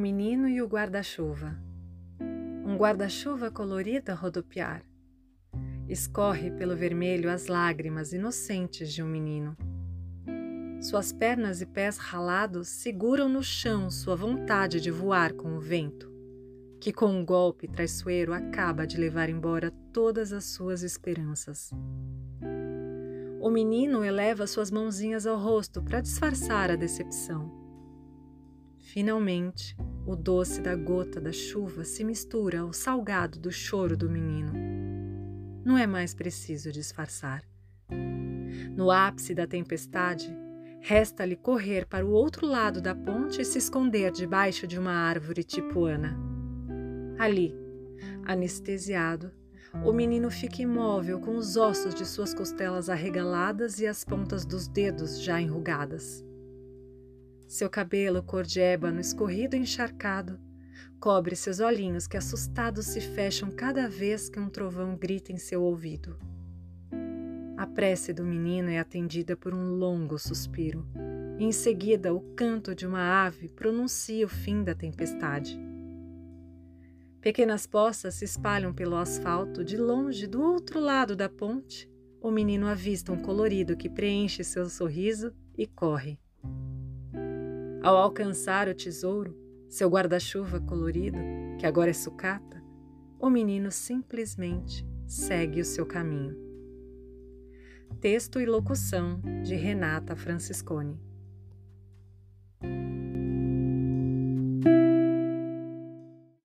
menino e o guarda-chuva. Um guarda-chuva colorido a rodopiar. Escorre pelo vermelho as lágrimas inocentes de um menino. Suas pernas e pés ralados seguram no chão sua vontade de voar com o vento, que com um golpe traiçoeiro acaba de levar embora todas as suas esperanças. O menino eleva suas mãozinhas ao rosto para disfarçar a decepção. Finalmente, o doce da gota da chuva se mistura ao salgado do choro do menino. Não é mais preciso disfarçar. No ápice da tempestade, resta-lhe correr para o outro lado da ponte e se esconder debaixo de uma árvore tipuana. Ali, anestesiado, o menino fica imóvel com os ossos de suas costelas arregaladas e as pontas dos dedos já enrugadas. Seu cabelo cor de ébano escorrido e encharcado cobre seus olhinhos que assustados se fecham cada vez que um trovão grita em seu ouvido. A prece do menino é atendida por um longo suspiro, em seguida o canto de uma ave pronuncia o fim da tempestade. Pequenas poças se espalham pelo asfalto de longe do outro lado da ponte. O menino avista um colorido que preenche seu sorriso e corre. Ao alcançar o tesouro, seu guarda-chuva colorido, que agora é sucata, o menino simplesmente segue o seu caminho. Texto e locução de Renata Franciscone.